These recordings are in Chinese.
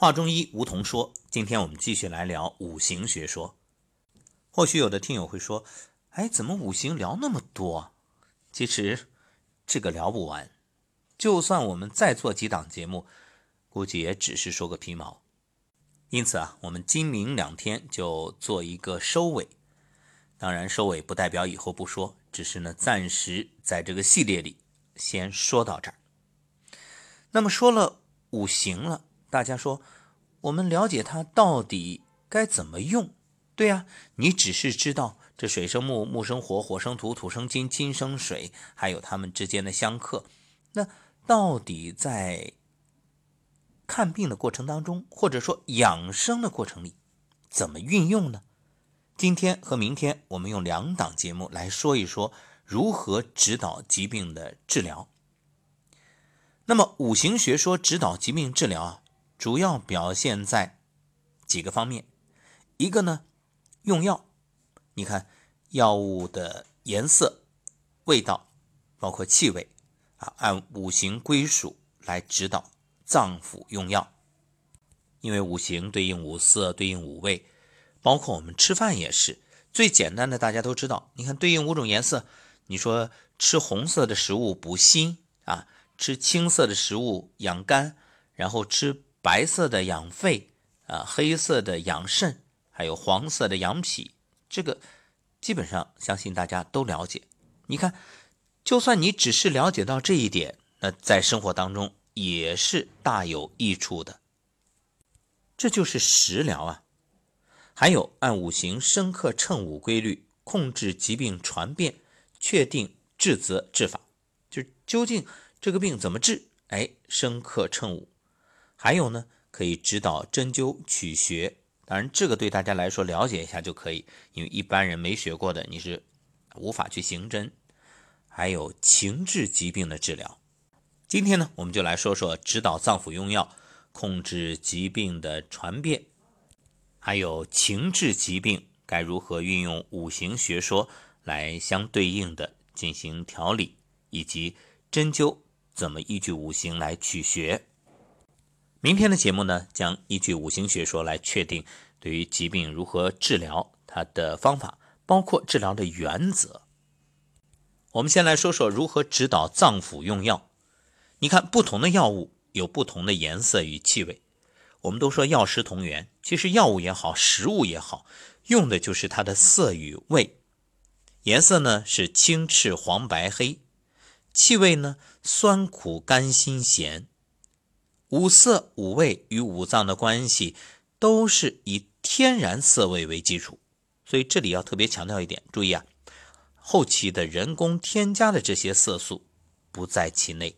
话中医，梧桐说。今天我们继续来聊五行学说。或许有的听友会说：“哎，怎么五行聊那么多？”其实这个聊不完，就算我们再做几档节目，估计也只是说个皮毛。因此啊，我们今明两天就做一个收尾。当然，收尾不代表以后不说，只是呢，暂时在这个系列里先说到这儿。那么说了五行了。大家说，我们了解它到底该怎么用？对呀，你只是知道这水生木，木生火，火生土，土生金，金生水，还有它们之间的相克。那到底在看病的过程当中，或者说养生的过程里，怎么运用呢？今天和明天，我们用两档节目来说一说如何指导疾病的治疗。那么，五行学说指导疾病治疗啊。主要表现在几个方面，一个呢，用药，你看药物的颜色、味道，包括气味啊，按五行归属来指导脏腑用药。因为五行对应五色，对应五味，包括我们吃饭也是最简单的，大家都知道。你看对应五种颜色，你说吃红色的食物补心啊，吃青色的食物养肝，然后吃。白色的养肺啊，黑色的养肾，还有黄色的养脾，这个基本上相信大家都了解。你看，就算你只是了解到这一点，那在生活当中也是大有益处的。这就是食疗啊。还有按五行生克称五规律控制疾病传变，确定治则治法，就究竟这个病怎么治？哎，生克称五。还有呢，可以指导针灸取穴，当然这个对大家来说了解一下就可以，因为一般人没学过的你是无法去行针。还有情志疾病的治疗，今天呢，我们就来说说指导脏腑用药，控制疾病的传变，还有情志疾病该如何运用五行学说来相对应的进行调理，以及针灸怎么依据五行来取穴。明天的节目呢，将依据五行学说来确定对于疾病如何治疗，它的方法包括治疗的原则。我们先来说说如何指导脏腑用药。你看，不同的药物有不同的颜色与气味。我们都说药食同源，其实药物也好，食物也好，用的就是它的色与味。颜色呢是青、赤、黄、白、黑；气味呢酸、苦、甘、辛、咸。五色、五味与五脏的关系都是以天然色味为基础，所以这里要特别强调一点，注意啊，后期的人工添加的这些色素不在其内。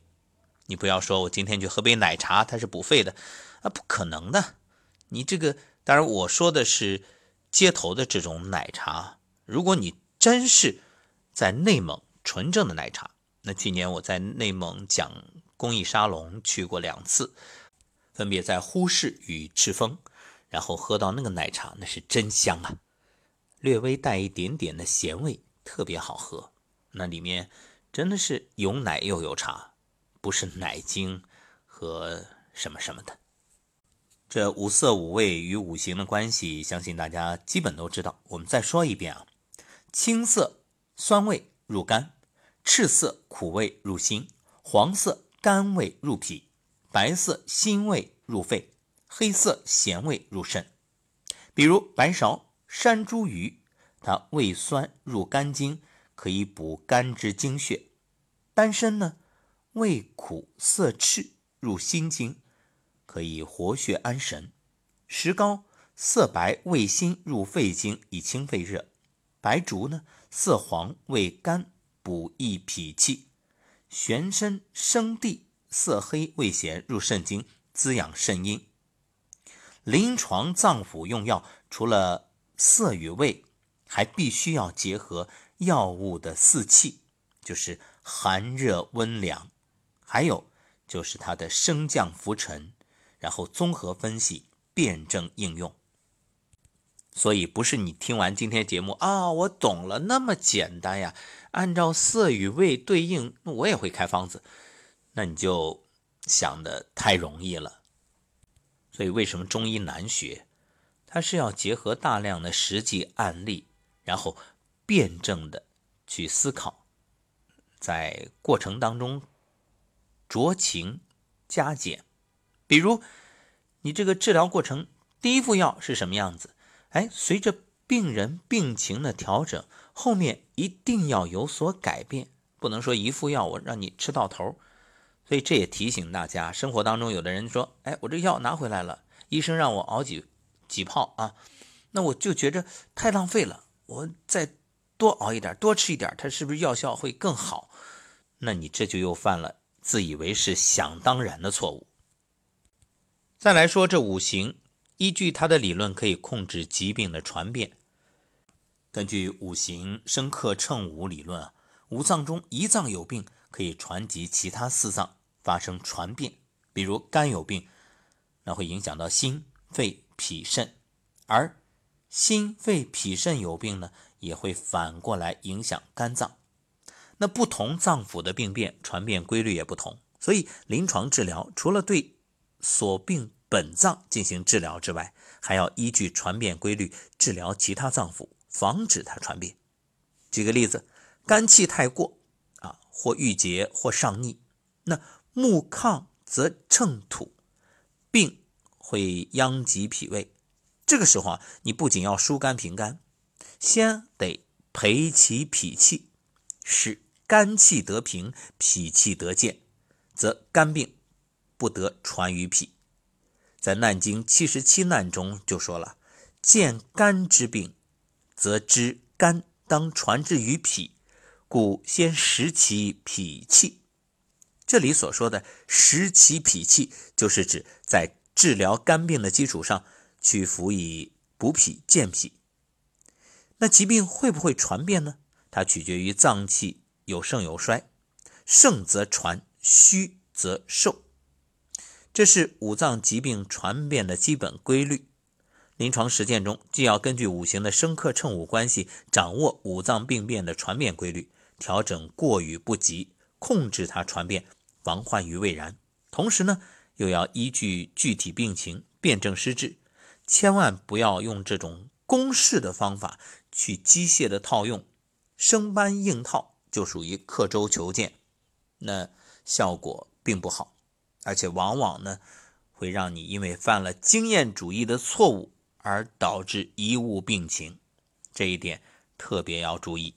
你不要说我今天去喝杯奶茶，它是补肺的啊，不可能的。你这个当然我说的是街头的这种奶茶，如果你真是在内蒙纯正的奶茶，那去年我在内蒙讲。公益沙龙去过两次，分别在呼市与赤峰，然后喝到那个奶茶，那是真香啊，略微带一点点的咸味，特别好喝。那里面真的是有奶又有茶，不是奶精和什么什么的。这五色五味与五行的关系，相信大家基本都知道。我们再说一遍啊：青色酸味入肝，赤色苦味入心，黄色。甘味入脾，白色辛味入肺，黑色咸味入肾。比如白芍、山茱萸，它味酸入肝经，可以补肝之精血；丹参呢，味苦色赤入心经，可以活血安神；石膏色白味辛入肺经，以清肺热；白术呢，色黄味甘，补益脾气。玄参、生地色黑味咸入肾经，滋养肾阴。临床脏腑用药，除了色与味，还必须要结合药物的四气，就是寒热温凉，还有就是它的升降浮沉，然后综合分析，辩证应用。所以不是你听完今天节目啊，我懂了，那么简单呀。按照色与味对应，那我也会开方子，那你就想的太容易了。所以为什么中医难学？它是要结合大量的实际案例，然后辩证的去思考，在过程当中酌情加减。比如你这个治疗过程，第一副药是什么样子？哎，随着病人病情的调整，后面一定要有所改变，不能说一副药我让你吃到头。所以这也提醒大家，生活当中有的人说：“哎，我这药拿回来了，医生让我熬几。”几泡啊，那我就觉着太浪费了。我再多熬一点，多吃一点，它是不是药效会更好？那你这就又犯了自以为是、想当然的错误。再来说这五行，依据他的理论可以控制疾病的传变。根据五行生克乘五理论啊，五脏中一脏有病，可以传及其他四脏发生传变。比如肝有病，那会影响到心。肺、脾、肾，而心、肺、脾、肾有病呢，也会反过来影响肝脏。那不同脏腑的病变传变规律也不同，所以临床治疗除了对所病本脏进行治疗之外，还要依据传变规律治疗其他脏腑，防止它传变。举个例子，肝气太过啊，或郁结或上逆，那木亢则乘土，病。会殃及脾胃，这个时候啊，你不仅要疏肝平肝，先得培其脾气，使肝气得平，脾气得健，则肝病不得传于脾。在《难经》七十七难中就说了：“见肝之病，则知肝当传之于脾，故先食其脾气。”这里所说的“食其脾气”，就是指在治疗肝病的基础上去辅以补脾健脾，那疾病会不会传变呢？它取决于脏器有盛有衰，盛则传，虚则受，这是五脏疾病传变的基本规律。临床实践中，既要根据五行的生克乘五关系，掌握五脏病变的传变规律，调整过与不及，控制它传变，防患于未然。同时呢。又要依据具体病情辨证施治，千万不要用这种公式的方法去机械的套用，生搬硬套就属于刻舟求剑，那效果并不好，而且往往呢会让你因为犯了经验主义的错误而导致贻误病情，这一点特别要注意。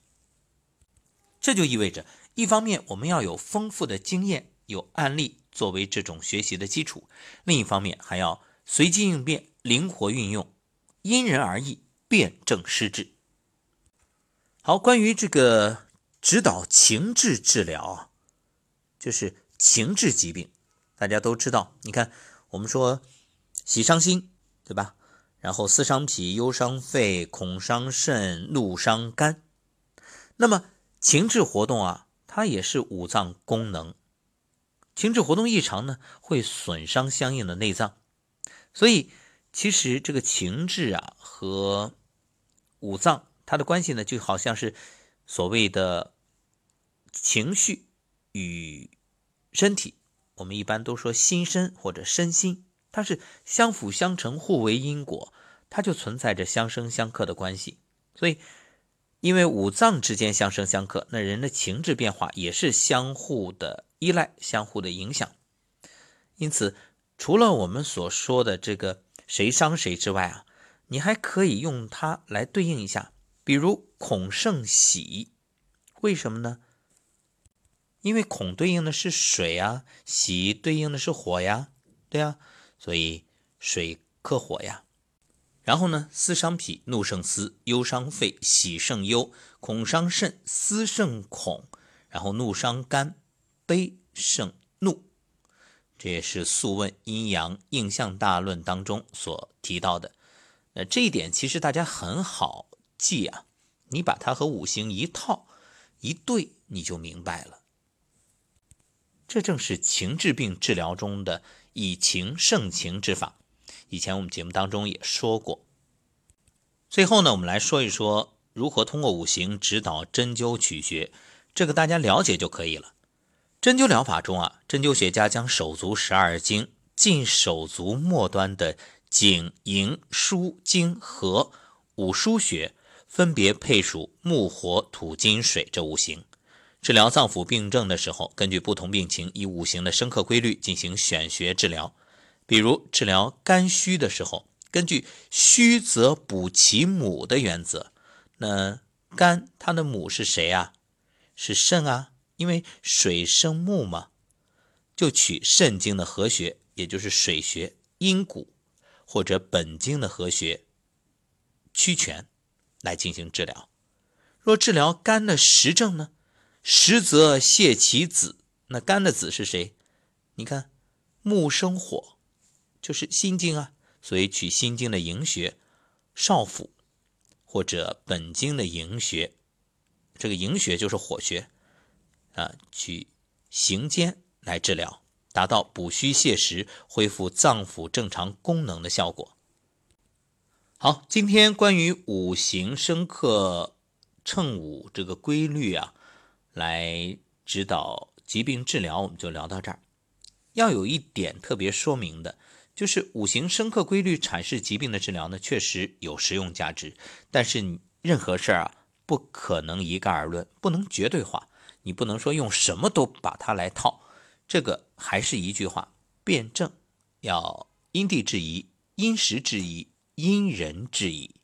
这就意味着，一方面我们要有丰富的经验，有案例。作为这种学习的基础，另一方面还要随机应变、灵活运用，因人而异，辨证施治。好，关于这个指导情志治疗，就是情志疾病，大家都知道。你看，我们说喜伤心，对吧？然后思伤脾，忧伤肺，恐伤肾，怒伤肝。那么情志活动啊，它也是五脏功能。情志活动异常呢，会损伤相应的内脏，所以其实这个情志啊和五脏它的关系呢，就好像是所谓的情绪与身体，我们一般都说心身或者身心，它是相辅相成、互为因果，它就存在着相生相克的关系。所以，因为五脏之间相生相克，那人的情志变化也是相互的。依赖相互的影响，因此，除了我们所说的这个谁伤谁之外啊，你还可以用它来对应一下，比如恐胜喜，为什么呢？因为恐对应的是水啊，喜对应的是火呀，对呀，所以水克火呀。然后呢，思伤脾，怒胜思，忧伤肺，喜胜忧，恐伤肾，思胜恐，然后怒伤肝。悲胜怒，这也是《素问·阴阳应象大论》当中所提到的。那这一点其实大家很好记啊，你把它和五行一套一对，你就明白了。这正是情志病治疗中的以情胜情之法。以前我们节目当中也说过。最后呢，我们来说一说如何通过五行指导针灸取穴，这个大家了解就可以了。针灸疗法中啊，针灸学家将手足十二经近手足末端的颈、营、枢、经、合五腧穴，分别配属木、火、土、金、水这五行。治疗脏腑病症的时候，根据不同病情，以五行的生克规律进行选穴治疗。比如治疗肝虚的时候，根据虚则补其母的原则，那肝它的母是谁啊？是肾啊，因为水生木嘛，就取肾经的合穴，也就是水穴阴谷，或者本经的合穴曲泉来进行治疗。若治疗肝的实症呢？实则泻其子，那肝的子是谁？你看，木生火，就是心经啊，所以取心经的营穴少府，或者本经的营穴，这个营穴就是火穴啊，取行间来治疗，达到补虚泻实、恢复脏腑正常功能的效果。好，今天关于五行生克称五这个规律啊。来指导疾病治疗，我们就聊到这儿。要有一点特别说明的，就是五行生克规律阐释疾病的治疗呢，确实有实用价值。但是任何事儿啊，不可能一概而论，不能绝对化。你不能说用什么都把它来套。这个还是一句话：辩证要因地制宜、因时制宜、因人制宜。